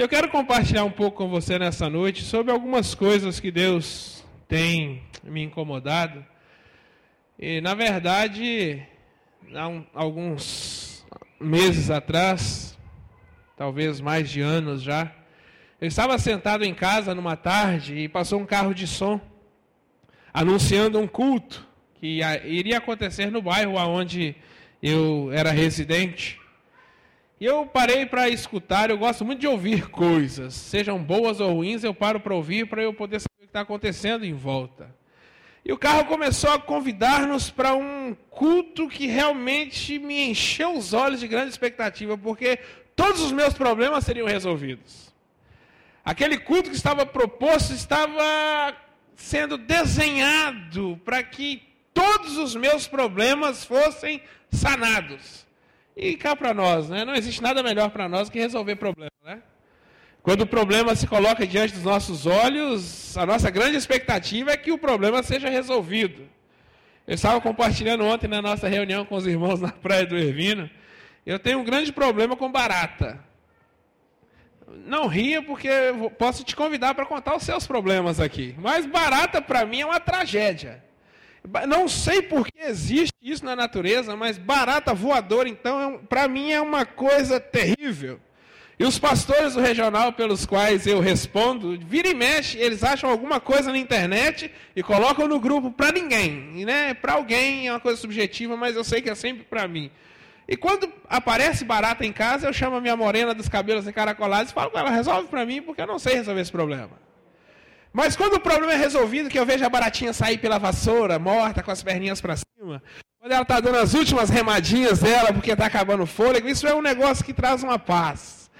Eu quero compartilhar um pouco com você nessa noite sobre algumas coisas que Deus tem me incomodado. E, na verdade, há um, alguns meses atrás, talvez mais de anos já, eu estava sentado em casa numa tarde e passou um carro de som anunciando um culto que iria acontecer no bairro onde eu era residente. E eu parei para escutar, eu gosto muito de ouvir coisas, sejam boas ou ruins, eu paro para ouvir para eu poder saber o que está acontecendo em volta. E o carro começou a convidar-nos para um culto que realmente me encheu os olhos de grande expectativa, porque todos os meus problemas seriam resolvidos. Aquele culto que estava proposto estava sendo desenhado para que todos os meus problemas fossem sanados. E cá para nós, né? não existe nada melhor para nós que resolver problemas. Né? Quando o problema se coloca diante dos nossos olhos, a nossa grande expectativa é que o problema seja resolvido. Eu estava compartilhando ontem na nossa reunião com os irmãos na Praia do Ervino. Eu tenho um grande problema com barata. Não ria, porque posso te convidar para contar os seus problemas aqui. Mas barata, para mim, é uma tragédia. Não sei por que existe isso na natureza, mas barata voadora, então, é para mim, é uma coisa terrível. E os pastores do regional pelos quais eu respondo, vira e mexe, eles acham alguma coisa na internet e colocam no grupo para ninguém. Né, para alguém é uma coisa subjetiva, mas eu sei que é sempre para mim. E quando aparece barata em casa, eu chamo a minha morena dos cabelos encaracolados e falo com ela, resolve para mim, porque eu não sei resolver esse problema. Mas quando o problema é resolvido, que eu vejo a baratinha sair pela vassoura, morta, com as perninhas para cima, quando ela está dando as últimas remadinhas dela, porque está acabando o fôlego, isso é um negócio que traz uma paz.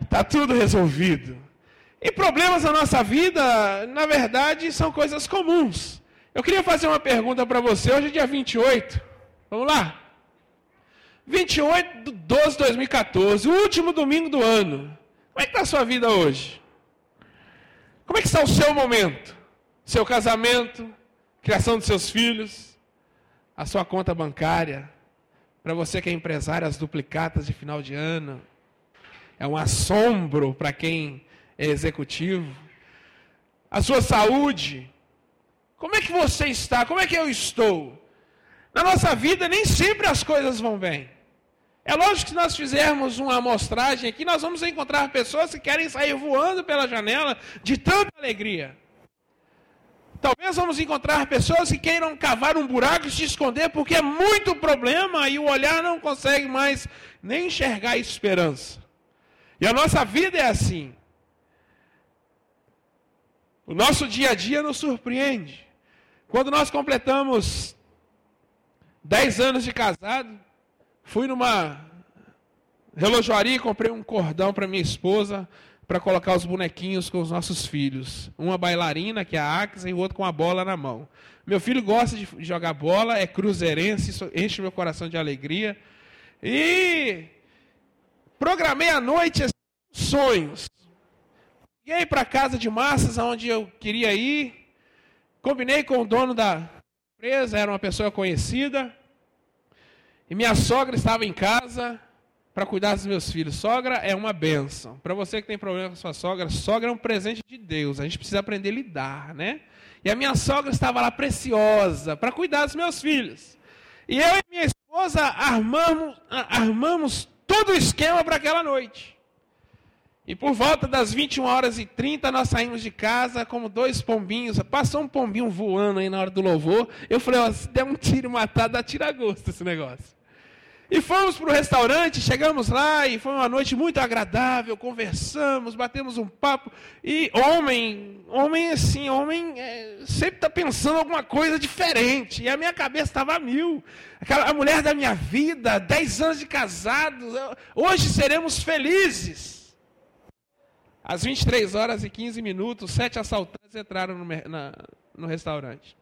Está tudo resolvido. E problemas na nossa vida, na verdade, são coisas comuns. Eu queria fazer uma pergunta para você. Hoje é dia 28. Vamos lá? 28 de 12 de 2014, o último domingo do ano. Como é que está a sua vida hoje? Como é que está o seu momento? Seu casamento, criação dos seus filhos, a sua conta bancária, para você que é empresário, as duplicatas de final de ano, é um assombro para quem é executivo. A sua saúde. Como é que você está? Como é que eu estou? Na nossa vida, nem sempre as coisas vão bem. É lógico que se nós fizermos uma amostragem aqui, nós vamos encontrar pessoas que querem sair voando pela janela de tanta alegria. Talvez vamos encontrar pessoas que queiram cavar um buraco e se esconder porque é muito problema e o olhar não consegue mais nem enxergar a esperança. E a nossa vida é assim. O nosso dia a dia nos surpreende. Quando nós completamos 10 anos de casado, fui numa relojoaria e comprei um cordão para minha esposa para colocar os bonequinhos com os nossos filhos. Uma bailarina, que é a Axa, e o outro com a bola na mão. Meu filho gosta de jogar bola, é cruzeirense, enche meu coração de alegria. E Programei à noite assim, sonhos. Liguei para a casa de massas, onde eu queria ir. Combinei com o dono da empresa, era uma pessoa conhecida. E minha sogra estava em casa para cuidar dos meus filhos. Sogra é uma benção. Para você que tem problema com sua sogra, sogra é um presente de Deus. A gente precisa aprender a lidar, né? E a minha sogra estava lá preciosa para cuidar dos meus filhos. E eu e minha esposa armamos, armamos todo o esquema para aquela noite. E por volta das 21 horas e 30, nós saímos de casa como dois pombinhos. Passou um pombinho voando aí na hora do louvor. Eu falei, ó, se der um tiro matado, dá tira gosto esse negócio. E fomos para o restaurante, chegamos lá e foi uma noite muito agradável, conversamos, batemos um papo. E homem, homem assim, homem é, sempre está pensando alguma coisa diferente. E a minha cabeça estava a mil. Aquela, a mulher da minha vida, 10 anos de casado, hoje seremos felizes. Às 23 horas e 15 minutos, sete assaltantes entraram no, na, no restaurante.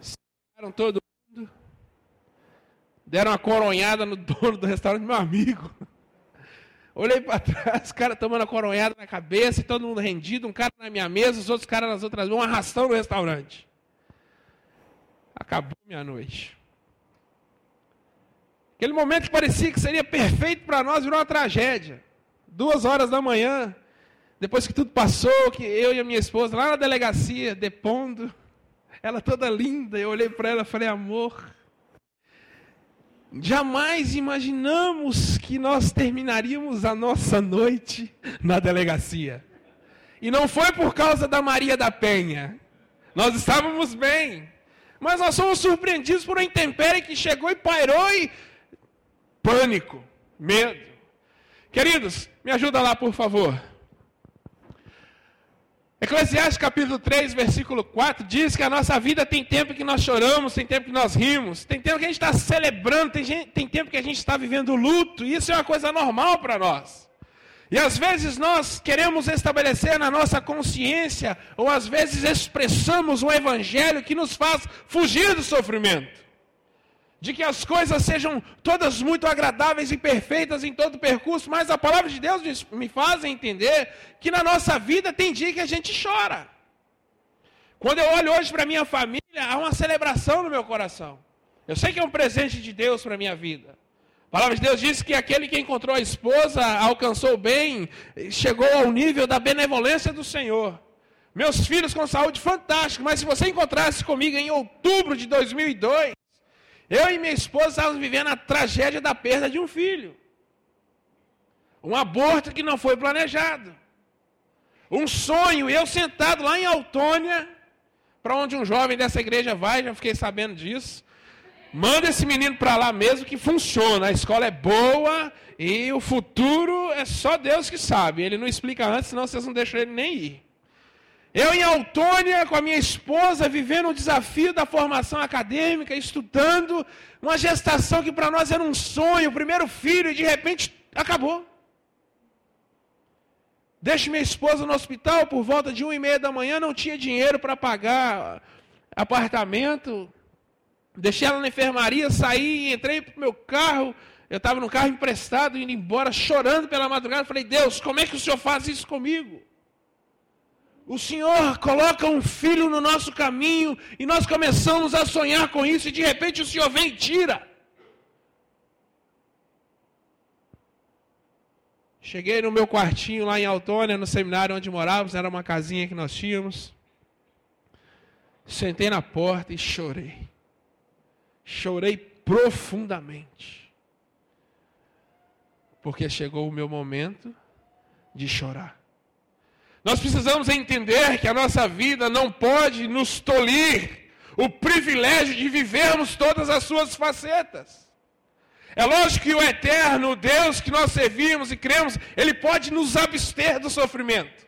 Sacaram todo Deram uma coronhada no dono do restaurante, meu amigo. Olhei para trás, os caras tomando a coronhada na cabeça, todo mundo rendido, um cara na minha mesa, os outros caras nas outras mãos, um arrastão no restaurante. Acabou minha noite. Aquele momento que parecia que seria perfeito para nós virou uma tragédia. Duas horas da manhã, depois que tudo passou, que eu e a minha esposa lá na delegacia, depondo, ela toda linda, eu olhei para ela e falei, amor, jamais imaginamos que nós terminaríamos a nossa noite na delegacia. E não foi por causa da Maria da Penha. Nós estávamos bem. Mas nós fomos surpreendidos por uma intempérie que chegou e pairou e pânico, medo. Queridos, me ajuda lá, por favor. Eclesiastes capítulo 3, versículo 4 diz que a nossa vida tem tempo que nós choramos, tem tempo que nós rimos, tem tempo que a gente está celebrando, tem, gente, tem tempo que a gente está vivendo luto, e isso é uma coisa normal para nós. E às vezes nós queremos estabelecer na nossa consciência, ou às vezes expressamos um evangelho que nos faz fugir do sofrimento. De que as coisas sejam todas muito agradáveis e perfeitas em todo o percurso, mas a palavra de Deus me faz entender que na nossa vida tem dia que a gente chora. Quando eu olho hoje para minha família, há uma celebração no meu coração. Eu sei que é um presente de Deus para a minha vida. A palavra de Deus diz que aquele que encontrou a esposa alcançou bem, chegou ao nível da benevolência do Senhor. Meus filhos com saúde fantástica, mas se você encontrasse comigo em outubro de 2002, eu e minha esposa estávamos vivendo a tragédia da perda de um filho. Um aborto que não foi planejado. Um sonho, eu sentado lá em Autônia, para onde um jovem dessa igreja vai, já fiquei sabendo disso. Manda esse menino para lá mesmo que funciona. A escola é boa e o futuro é só Deus que sabe. Ele não explica antes, senão vocês não deixam ele nem ir. Eu em Autônia, com a minha esposa, vivendo o desafio da formação acadêmica, estudando, uma gestação que para nós era um sonho, o primeiro filho, e de repente acabou. Deixo minha esposa no hospital por volta de uma e meia da manhã, não tinha dinheiro para pagar apartamento, Deixei ela na enfermaria, saí, entrei para o meu carro. Eu estava no carro emprestado, indo embora, chorando pela madrugada. Falei, Deus, como é que o Senhor faz isso comigo? O Senhor coloca um filho no nosso caminho e nós começamos a sonhar com isso e de repente o Senhor vem e tira. Cheguei no meu quartinho lá em Autônia, no seminário onde morávamos, era uma casinha que nós tínhamos. Sentei na porta e chorei chorei profundamente. Porque chegou o meu momento de chorar. Nós precisamos entender que a nossa vida não pode nos tolir o privilégio de vivermos todas as suas facetas. É lógico que o eterno Deus que nós servimos e cremos, ele pode nos abster do sofrimento.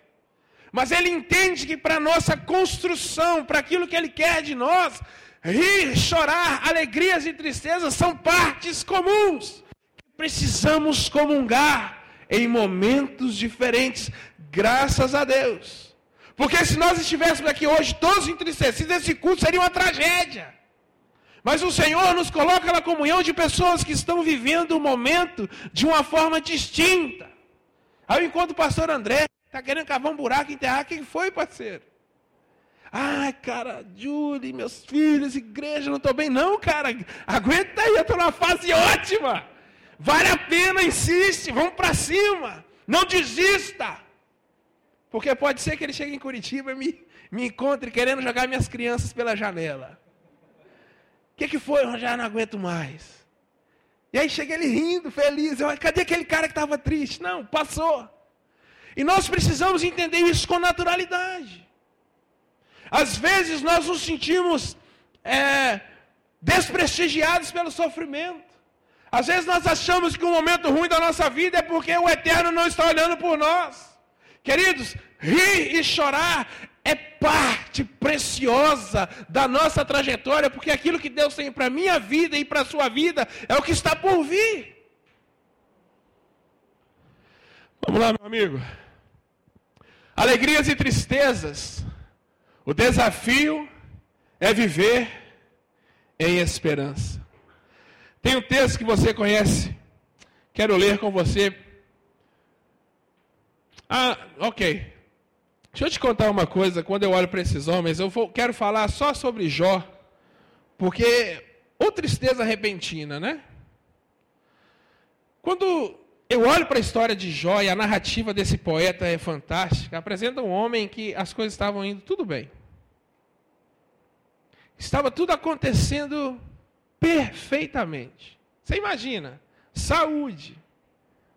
Mas ele entende que para nossa construção, para aquilo que ele quer de nós, Rir, chorar, alegrias e tristezas são partes comuns. Precisamos comungar em momentos diferentes, graças a Deus. Porque se nós estivéssemos aqui hoje todos entristecidos, esse culto seria uma tragédia. Mas o Senhor nos coloca na comunhão de pessoas que estão vivendo o momento de uma forma distinta. Aí enquanto o pastor André está querendo cavar um buraco e enterrar, quem foi, parceiro? Ai, cara, Julie, meus filhos, igreja, não estou bem. Não, cara, aguenta aí, eu estou numa fase ótima. Vale a pena, insiste, vamos para cima. Não desista. Porque pode ser que ele chegue em Curitiba e me, me encontre querendo jogar minhas crianças pela janela. O que, que foi? Eu já não aguento mais. E aí chega ele rindo, feliz. Eu, Cadê aquele cara que estava triste? Não, passou. E nós precisamos entender isso com naturalidade. Às vezes nós nos sentimos é, desprestigiados pelo sofrimento. Às vezes nós achamos que um momento ruim da nossa vida é porque o eterno não está olhando por nós. Queridos, rir e chorar é parte preciosa da nossa trajetória, porque aquilo que Deus tem para a minha vida e para a sua vida é o que está por vir. Vamos lá, meu amigo. Alegrias e tristezas o desafio é viver em esperança. Tem um texto que você conhece, quero ler com você. Ah, ok. Deixa eu te contar uma coisa. Quando eu olho para esses homens, eu vou, quero falar só sobre Jó, porque ou tristeza repentina, né? Quando eu olho para a história de Jó e a narrativa desse poeta é fantástica, apresenta um homem que as coisas estavam indo tudo bem. Estava tudo acontecendo perfeitamente. Você imagina? Saúde,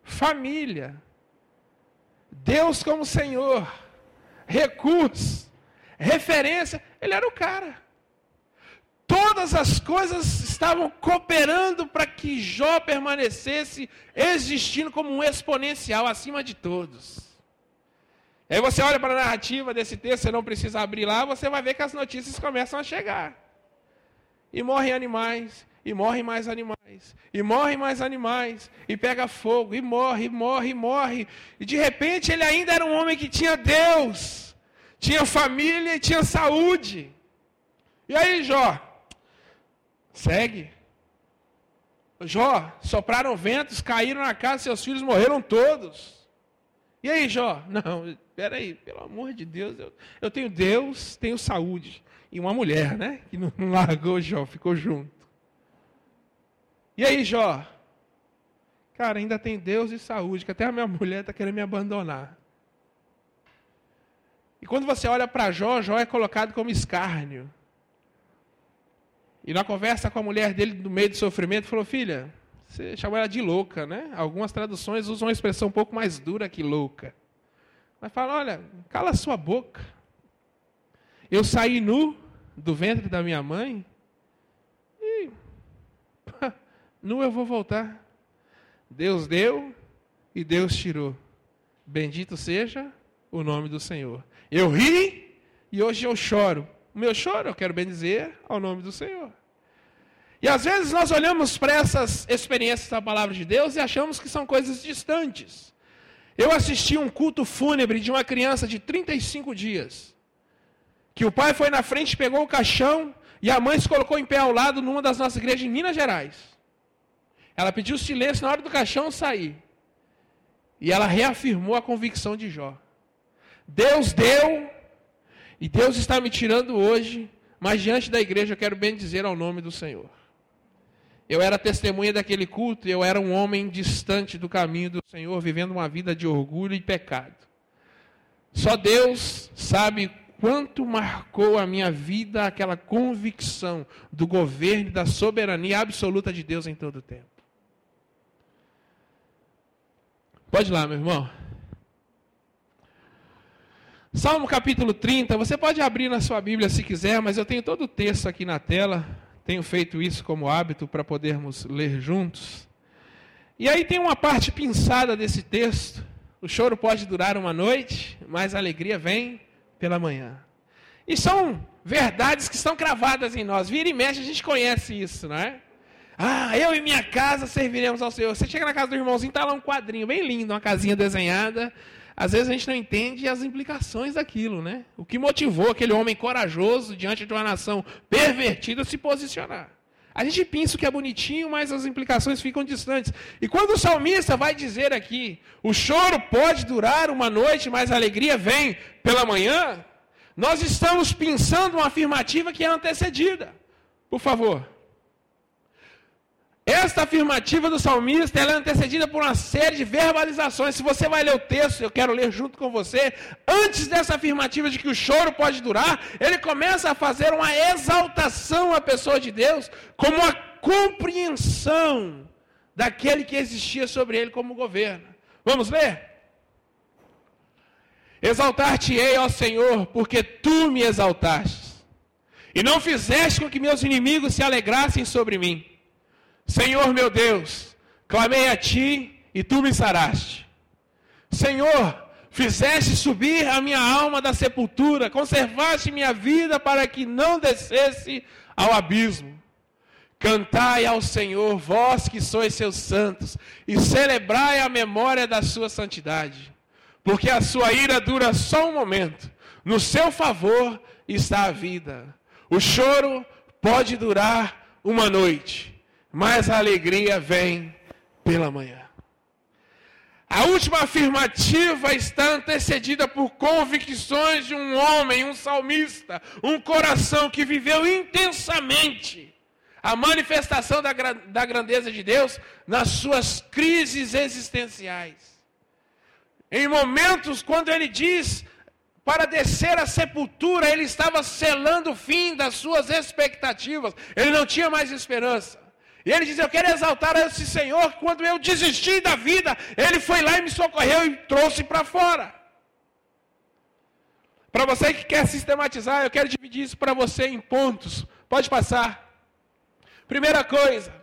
família, Deus como Senhor, recursos, referência. Ele era o cara. Todas as coisas estavam cooperando para que Jó permanecesse existindo como um exponencial acima de todos. Aí você olha para a narrativa desse texto, você não precisa abrir lá, você vai ver que as notícias começam a chegar. E morrem animais, e morrem mais animais, e morrem mais animais, e pega fogo, e morre, e morre, e morre. E de repente ele ainda era um homem que tinha Deus, tinha família e tinha saúde. E aí, Jó? Segue. Jó, sopraram ventos, caíram na casa, seus filhos morreram todos. E aí, Jó? Não, espera aí, pelo amor de Deus, eu, eu tenho Deus, tenho saúde. E uma mulher, né? Que não, largou Jó, ficou junto. E aí, Jó? Cara, ainda tem Deus e saúde, que até a minha mulher está querendo me abandonar. E quando você olha para Jó, Jó é colocado como escárnio. E na conversa com a mulher dele, no meio do sofrimento, falou: Filha, você chamou ela de louca, né? Algumas traduções usam uma expressão um pouco mais dura que louca. Mas fala: Olha, cala sua boca. Eu saí nu do ventre da minha mãe e nu eu vou voltar. Deus deu e Deus tirou. Bendito seja o nome do Senhor. Eu ri e hoje eu choro. O meu choro, eu quero bem dizer, ao nome do Senhor. E às vezes nós olhamos para essas experiências da palavra de Deus e achamos que são coisas distantes. Eu assisti um culto fúnebre de uma criança de 35 dias. Que o pai foi na frente, pegou o caixão e a mãe se colocou em pé ao lado numa das nossas igrejas em Minas Gerais. Ela pediu silêncio na hora do caixão sair. E ela reafirmou a convicção de Jó. Deus deu e Deus está me tirando hoje, mas diante da igreja eu quero bem dizer ao nome do Senhor. Eu era testemunha daquele culto eu era um homem distante do caminho do Senhor, vivendo uma vida de orgulho e pecado. Só Deus sabe quanto marcou a minha vida aquela convicção do governo e da soberania absoluta de Deus em todo o tempo. Pode ir lá, meu irmão. Salmo capítulo 30, você pode abrir na sua Bíblia se quiser, mas eu tenho todo o texto aqui na tela, tenho feito isso como hábito para podermos ler juntos. E aí tem uma parte pinçada desse texto. O choro pode durar uma noite, mas a alegria vem pela manhã. E são verdades que estão cravadas em nós. Vira e mexe, a gente conhece isso, não é? Ah, eu e minha casa serviremos ao Senhor. Você chega na casa do irmãozinho, está lá um quadrinho bem lindo, uma casinha desenhada às vezes a gente não entende as implicações daquilo, né? O que motivou aquele homem corajoso diante de uma nação pervertida a se posicionar. A gente pensa que é bonitinho, mas as implicações ficam distantes. E quando o salmista vai dizer aqui, o choro pode durar uma noite, mas a alegria vem pela manhã, nós estamos pensando uma afirmativa que é antecedida. Por favor. Esta afirmativa do salmista é antecedida por uma série de verbalizações. Se você vai ler o texto, eu quero ler junto com você. Antes dessa afirmativa de que o choro pode durar, ele começa a fazer uma exaltação à pessoa de Deus, como uma compreensão daquele que existia sobre ele como governo. Vamos ler? Exaltar-te-ei, ó Senhor, porque tu me exaltaste, e não fizeste com que meus inimigos se alegrassem sobre mim. Senhor meu Deus, clamei a ti e tu me saraste. Senhor, fizeste subir a minha alma da sepultura, conservaste minha vida para que não descesse ao abismo. Cantai ao Senhor, vós que sois seus santos, e celebrai a memória da sua santidade, porque a sua ira dura só um momento, no seu favor está a vida. O choro pode durar uma noite, mas a alegria vem pela manhã. A última afirmativa está antecedida por convicções de um homem, um salmista, um coração que viveu intensamente a manifestação da, da grandeza de Deus nas suas crises existenciais. Em momentos quando ele diz para descer à sepultura, ele estava selando o fim das suas expectativas, ele não tinha mais esperança. E ele diz: Eu quero exaltar esse Senhor. Quando eu desisti da vida, ele foi lá e me socorreu e trouxe para fora. Para você que quer sistematizar, eu quero dividir isso para você em pontos. Pode passar. Primeira coisa,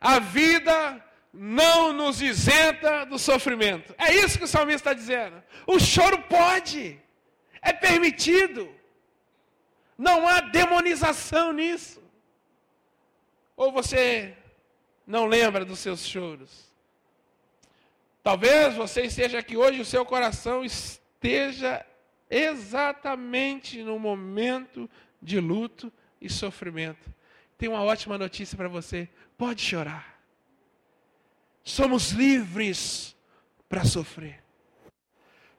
a vida não nos isenta do sofrimento. É isso que o salmista está dizendo. O choro pode, é permitido. Não há demonização nisso. Ou você não lembra dos seus choros? Talvez você esteja aqui hoje e o seu coração esteja exatamente no momento de luto e sofrimento. Tem uma ótima notícia para você: pode chorar. Somos livres para sofrer.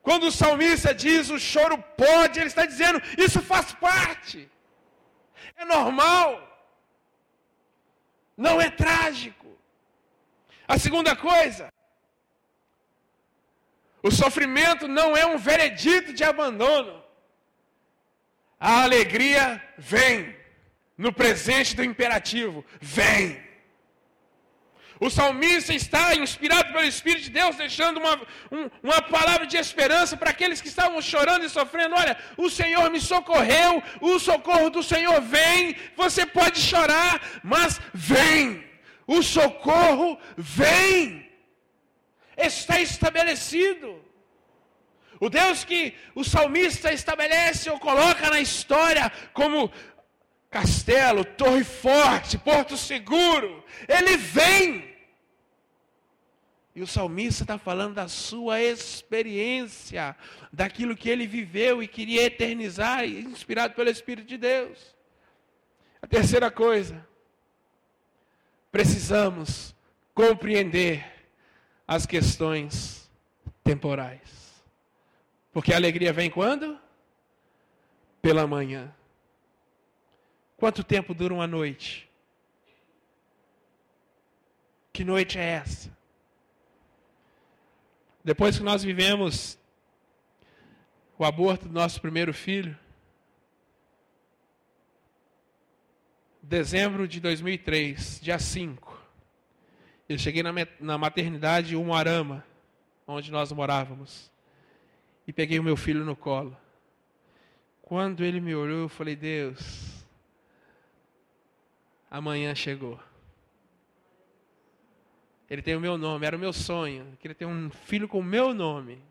Quando o salmista diz o choro pode, ele está dizendo isso faz parte, é normal, não é trágico. A segunda coisa, o sofrimento não é um veredito de abandono. A alegria vem no presente do imperativo: vem. O salmista está inspirado pelo Espírito de Deus, deixando uma, um, uma palavra de esperança para aqueles que estavam chorando e sofrendo. Olha, o Senhor me socorreu, o socorro do Senhor vem. Você pode chorar, mas vem. O socorro vem. Está estabelecido. O Deus que o salmista estabelece ou coloca na história como castelo, torre forte, porto seguro. Ele vem. E o salmista está falando da sua experiência, daquilo que ele viveu e queria eternizar, inspirado pelo Espírito de Deus. A terceira coisa, precisamos compreender as questões temporais. Porque a alegria vem quando? Pela manhã. Quanto tempo dura uma noite? Que noite é essa? Depois que nós vivemos o aborto do nosso primeiro filho, dezembro de 2003, dia 5, eu cheguei na, maternidade Umuarama, onde nós morávamos, e peguei o meu filho no colo. Quando ele me olhou, eu falei: Deus, amanhã chegou. Ele tem o meu nome, era o meu sonho. Queria ter um filho com o meu nome.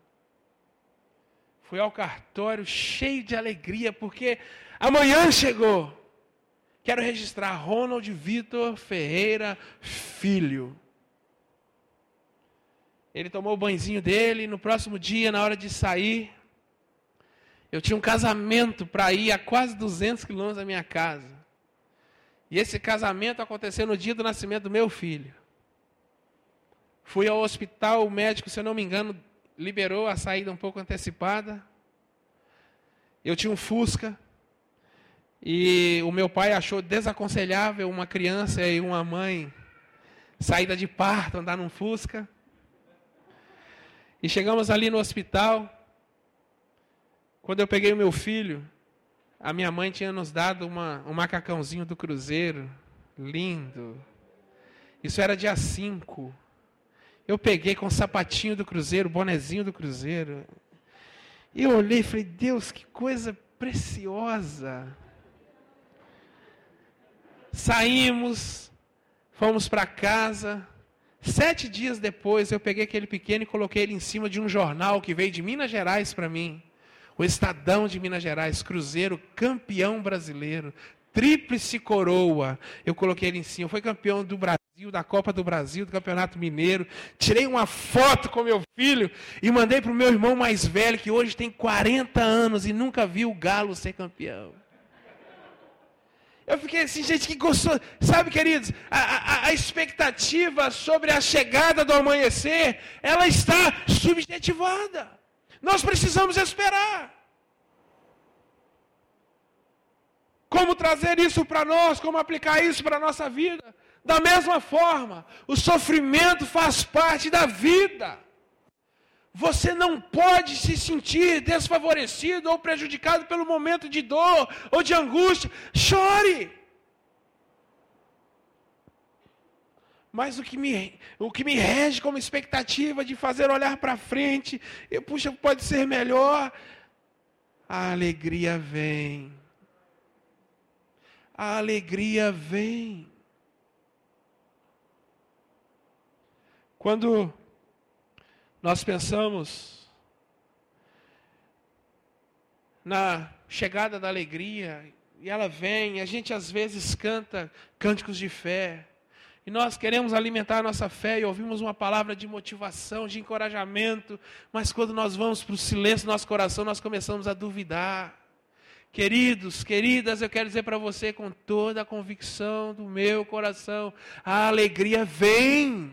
Fui ao cartório cheio de alegria, porque amanhã chegou. Quero registrar Ronald Vitor Ferreira Filho. Ele tomou o banhozinho dele, no próximo dia, na hora de sair, eu tinha um casamento para ir a quase 200 quilômetros da minha casa. E esse casamento aconteceu no dia do nascimento do meu filho. Fui ao hospital, o médico, se eu não me engano, liberou a saída um pouco antecipada. Eu tinha um Fusca. E o meu pai achou desaconselhável uma criança e uma mãe saída de parto andar num Fusca. E chegamos ali no hospital. Quando eu peguei o meu filho, a minha mãe tinha nos dado uma, um macacãozinho do Cruzeiro, lindo. Isso era dia 5. Eu peguei com o sapatinho do Cruzeiro, bonezinho do Cruzeiro. E eu olhei e falei, Deus, que coisa preciosa. Saímos, fomos para casa. Sete dias depois, eu peguei aquele pequeno e coloquei ele em cima de um jornal que veio de Minas Gerais para mim. O Estadão de Minas Gerais, Cruzeiro, campeão brasileiro, tríplice coroa. Eu coloquei ele em cima. Foi campeão do Brasil, da Copa do Brasil, do Campeonato Mineiro. Tirei uma foto com meu filho e mandei para o meu irmão mais velho, que hoje tem 40 anos e nunca viu o Galo ser campeão. Eu fiquei assim, gente, que gostoso. Sabe, queridos, a, a, a, expectativa sobre a chegada do amanhecer, ela está subjetivada. Nós precisamos esperar. Como trazer isso para nós, como aplicar isso para a nossa vida? Da mesma forma, o sofrimento faz parte da vida. Você não pode se sentir desfavorecido ou prejudicado pelo momento de dor ou de angústia. Chore. Mas o que me, o que me rege como expectativa de fazer olhar para frente, e puxa, pode ser melhor. A alegria vem. A alegria vem. Quando nós pensamos na chegada da alegria, e ela vem, a gente às vezes canta cânticos de fé, e nós queremos alimentar a nossa fé e ouvimos uma palavra de motivação, de encorajamento, mas quando nós vamos para o silêncio do nosso coração, nós começamos a duvidar. Queridos, queridas, eu quero dizer para você com toda a convicção do meu coração: a alegria vem.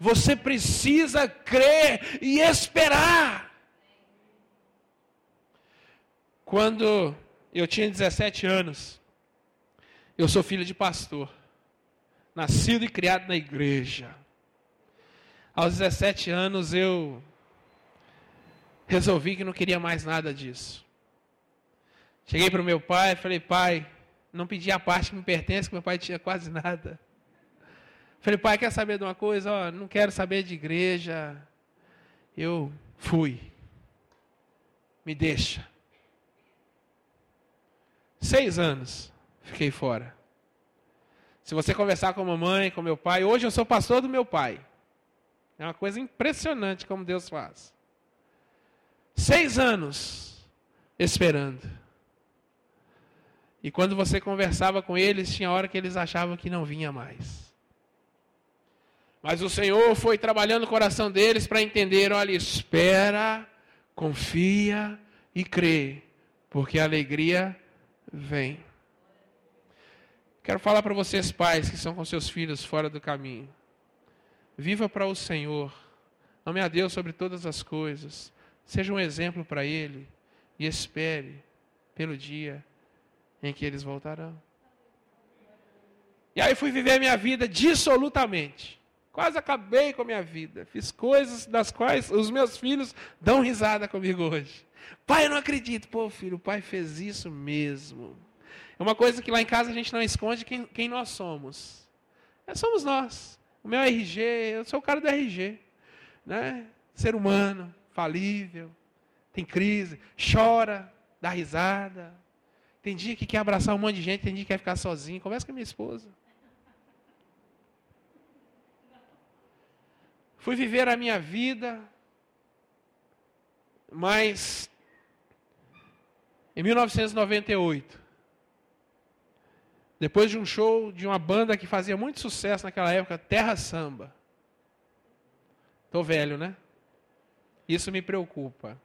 Você precisa crer e esperar. Quando eu tinha 17 anos, eu sou filho de pastor, nascido e criado na igreja. Aos 17 anos eu resolvi que não queria mais nada disso. Cheguei para o meu pai e falei, pai, não pedi a parte que me pertence, que meu pai tinha quase nada. Falei, pai, quer saber de uma coisa? Ó, não quero saber de igreja. Eu fui. Me deixa. Seis anos fiquei fora. Se você conversar com a mamãe, com meu pai, hoje eu sou pastor do meu pai. É uma coisa impressionante como Deus faz. Seis anos esperando. E quando você conversava com eles, tinha hora que eles achavam que não vinha mais. Mas o Senhor foi trabalhando o coração deles para entender: olha, espera, confia e crê, porque a alegria vem. Quero falar para vocês, pais, que são com seus filhos fora do caminho. Viva para o Senhor. Ame a Deus sobre todas as coisas. Seja um exemplo para Ele. E espere pelo dia em que eles voltarão. E aí fui viver minha vida dissolutamente. Quase acabei com a minha vida. Fiz coisas das quais os meus filhos dão risada comigo hoje. Pai, eu não acredito. Pô, filho, o pai fez isso mesmo. É uma coisa que lá em casa a gente não esconde quem, quem nós somos. É, somos nós. O meu RG, eu sou o cara do RG. Né? Ser humano, falível, tem crise, chora, dá risada. Tem dia que quer abraçar um monte de gente, tem dia que quer ficar sozinho. Conversa com a minha esposa. Fui viver a minha vida, mas em 1998, depois de um show de uma banda que fazia muito sucesso naquela época, Terra Samba. Tô velho, né? Isso me preocupa.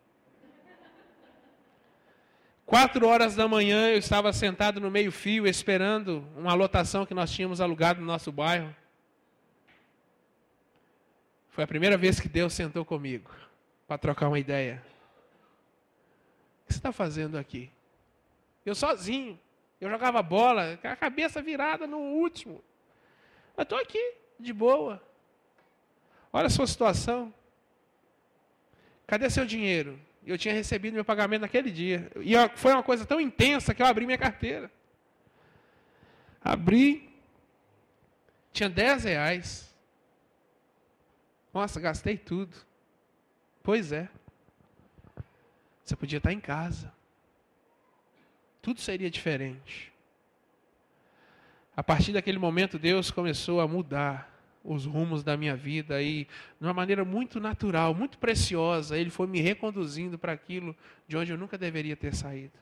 Quatro horas da manhã eu estava sentado no meio-fio esperando uma lotação que nós tínhamos alugado no nosso bairro. Foi a primeira vez que Deus sentou comigo para trocar uma ideia. O que você está fazendo aqui? Eu sozinho. Eu jogava bola, com a cabeça virada no último. Eu estou aqui, de boa. Olha a sua situação. Cadê seu dinheiro? Eu tinha recebido meu pagamento naquele dia. E foi uma coisa tão intensa que eu abri minha carteira. Abri, tinha 10 reais. Nossa, gastei tudo. Pois é. Você podia estar em casa. Tudo seria diferente. A partir daquele momento, Deus começou a mudar os rumos da minha vida e, de uma maneira muito natural, muito preciosa, Ele foi me reconduzindo para aquilo de onde eu nunca deveria ter saído.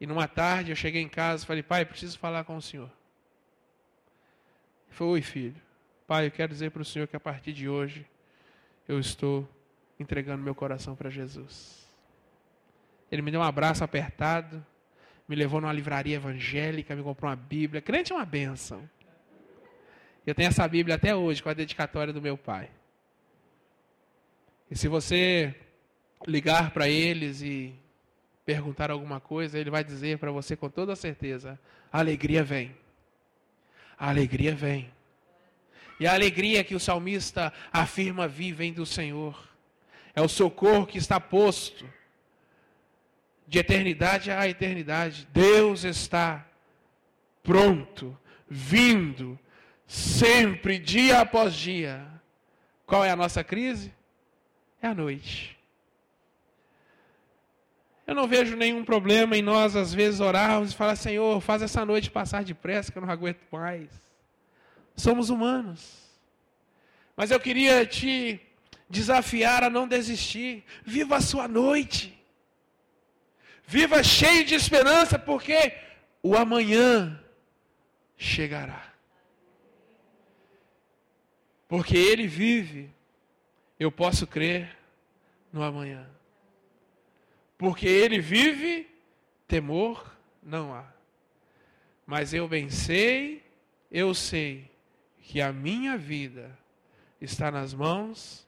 E numa tarde eu cheguei em casa e falei, pai, preciso falar com o senhor. Ele falou, oi filho. Pai, eu quero dizer para o Senhor que a partir de hoje eu estou entregando meu coração para Jesus. Ele me deu um abraço apertado, me levou numa livraria evangélica, me comprou uma Bíblia. Crente é uma bênção. Eu tenho essa Bíblia até hoje com a dedicatória do meu pai. E se você ligar para eles e perguntar alguma coisa, ele vai dizer para você com toda certeza: a alegria vem. A alegria vem. E a alegria que o salmista afirma vir vem do Senhor. É o socorro que está posto de eternidade a eternidade. Deus está pronto, vindo, sempre, dia após dia. Qual é a nossa crise? É a noite. Eu não vejo nenhum problema em nós, às vezes, orarmos e falar: Senhor, faz essa noite passar depressa, que eu não aguento mais. Somos humanos. Mas eu queria te desafiar a não desistir. Viva a sua noite. Viva cheio de esperança, porque o amanhã chegará. Porque Ele vive, eu posso crer no amanhã. Porque Ele vive, temor não há. Mas eu bem sei, eu sei que a minha vida está nas mãos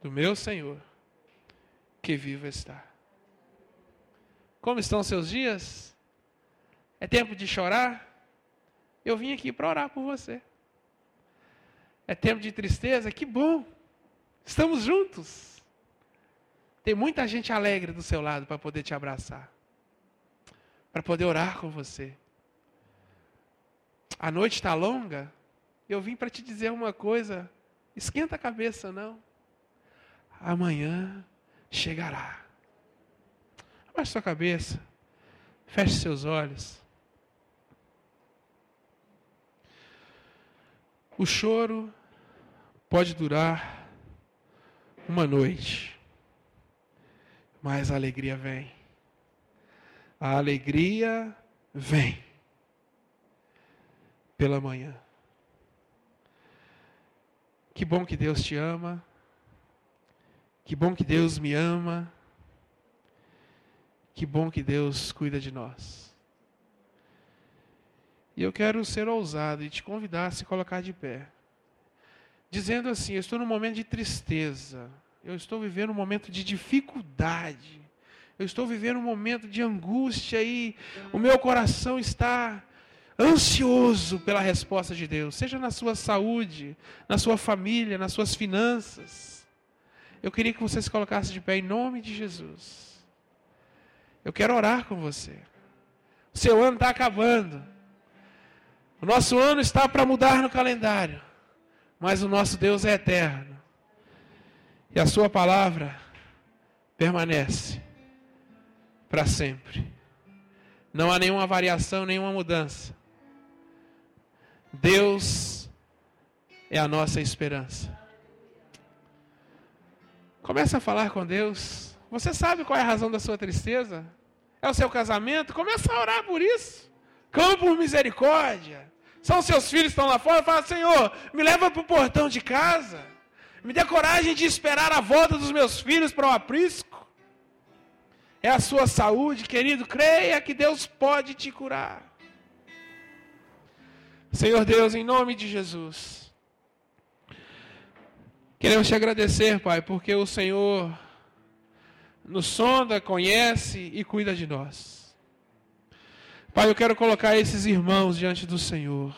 do meu Senhor, que vivo está. Como estão seus dias? É tempo de chorar? Eu vim aqui para orar por você. É tempo de tristeza? Que bom! Estamos juntos. Tem muita gente alegre do seu lado para poder te abraçar, para poder orar com você. A noite está longa. Eu vim para te dizer uma coisa. Esquenta a cabeça, não. Amanhã chegará. Abaixe sua cabeça. Feche seus olhos. O choro pode durar uma noite, mas a alegria vem. A alegria vem pela manhã. Que bom que Deus te ama. Que bom que Deus me ama. Que bom que Deus cuida de nós. E eu quero ser ousado e te convidar a se colocar de pé. Dizendo assim: Eu estou num momento de tristeza. Eu estou vivendo um momento de dificuldade. Eu estou vivendo um momento de angústia e o meu coração está ansioso pela resposta de Deus, seja na sua saúde, na sua família, nas suas finanças. Eu queria que você se colocasse de pé em nome de Jesus. Eu quero orar com você. O seu ano está acabando. O nosso ano está para mudar no calendário. Mas o nosso Deus é eterno. E a sua palavra permanece para sempre. Não há nenhuma variação, nenhuma mudança. Deus é a nossa esperança. Comece a falar com Deus. Você sabe qual é a razão da sua tristeza? É o seu casamento? Começa a orar por isso. Clama por misericórdia. São seus filhos que estão lá fora. Fala, Senhor, me leva para o portão de casa. Me dê coragem de esperar a volta dos meus filhos para o aprisco. É a sua saúde, querido. Creia que Deus pode te curar. Senhor Deus, em nome de Jesus. Queremos te agradecer, Pai, porque o Senhor nos sonda, conhece e cuida de nós. Pai, eu quero colocar esses irmãos diante do Senhor.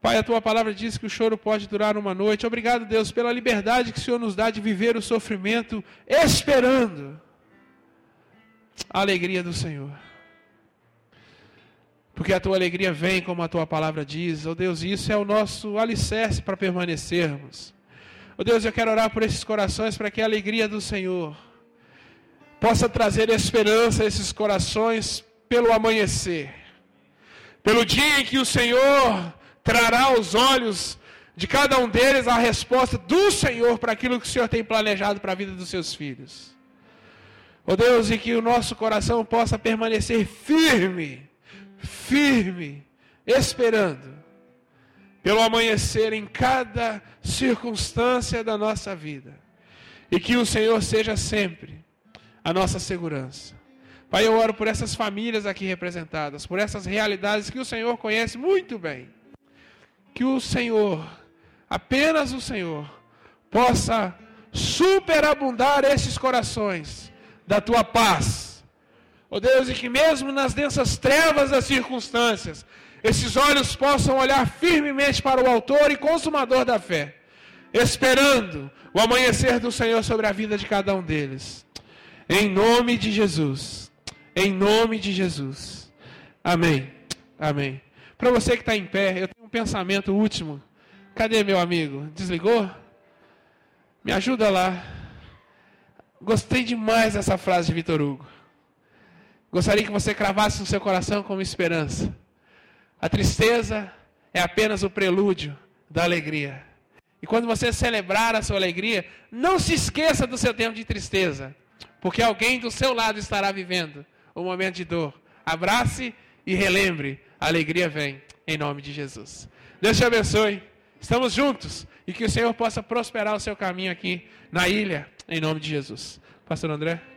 Pai, a tua palavra diz que o choro pode durar uma noite. Obrigado, Deus, pela liberdade que o Senhor nos dá de viver o sofrimento esperando a alegria do Senhor. Porque a tua alegria vem, como a tua palavra diz. Oh Deus, isso é o nosso alicerce para permanecermos. Oh Deus, eu quero orar por esses corações para que a alegria do Senhor possa trazer esperança a esses corações pelo amanhecer. Pelo dia em que o Senhor trará aos olhos de cada um deles a resposta do Senhor para aquilo que o Senhor tem planejado para a vida dos seus filhos. Oh Deus, e que o nosso coração possa permanecer firme, firme, esperando pelo amanhecer em cada circunstância da nossa vida. E que o Senhor seja sempre a nossa segurança. Pai, eu oro por essas famílias aqui representadas, por essas realidades que o Senhor conhece muito bem. Que o Senhor, apenas o Senhor, possa superabundar esses corações da tua paz. Ó oh Deus, e que mesmo nas densas trevas das circunstâncias, esses olhos possam olhar firmemente para o Autor e Consumador da fé, esperando o amanhecer do Senhor sobre a vida de cada um deles. Em nome de Jesus. Em nome de Jesus. Amém. Amém. Para você que está em pé, eu tenho um pensamento último. Cadê meu amigo? Desligou? Me ajuda lá. Gostei demais dessa frase de Vitor Hugo. Gostaria que você cravasse no seu coração como esperança. A tristeza é apenas o prelúdio da alegria. E quando você celebrar a sua alegria, não se esqueça do seu tempo de tristeza, porque alguém do seu lado estará vivendo um momento de dor. Abrace e relembre, a alegria vem em nome de Jesus. Deus te abençoe. Estamos juntos e que o Senhor possa prosperar o seu caminho aqui na ilha, em nome de Jesus. Pastor André.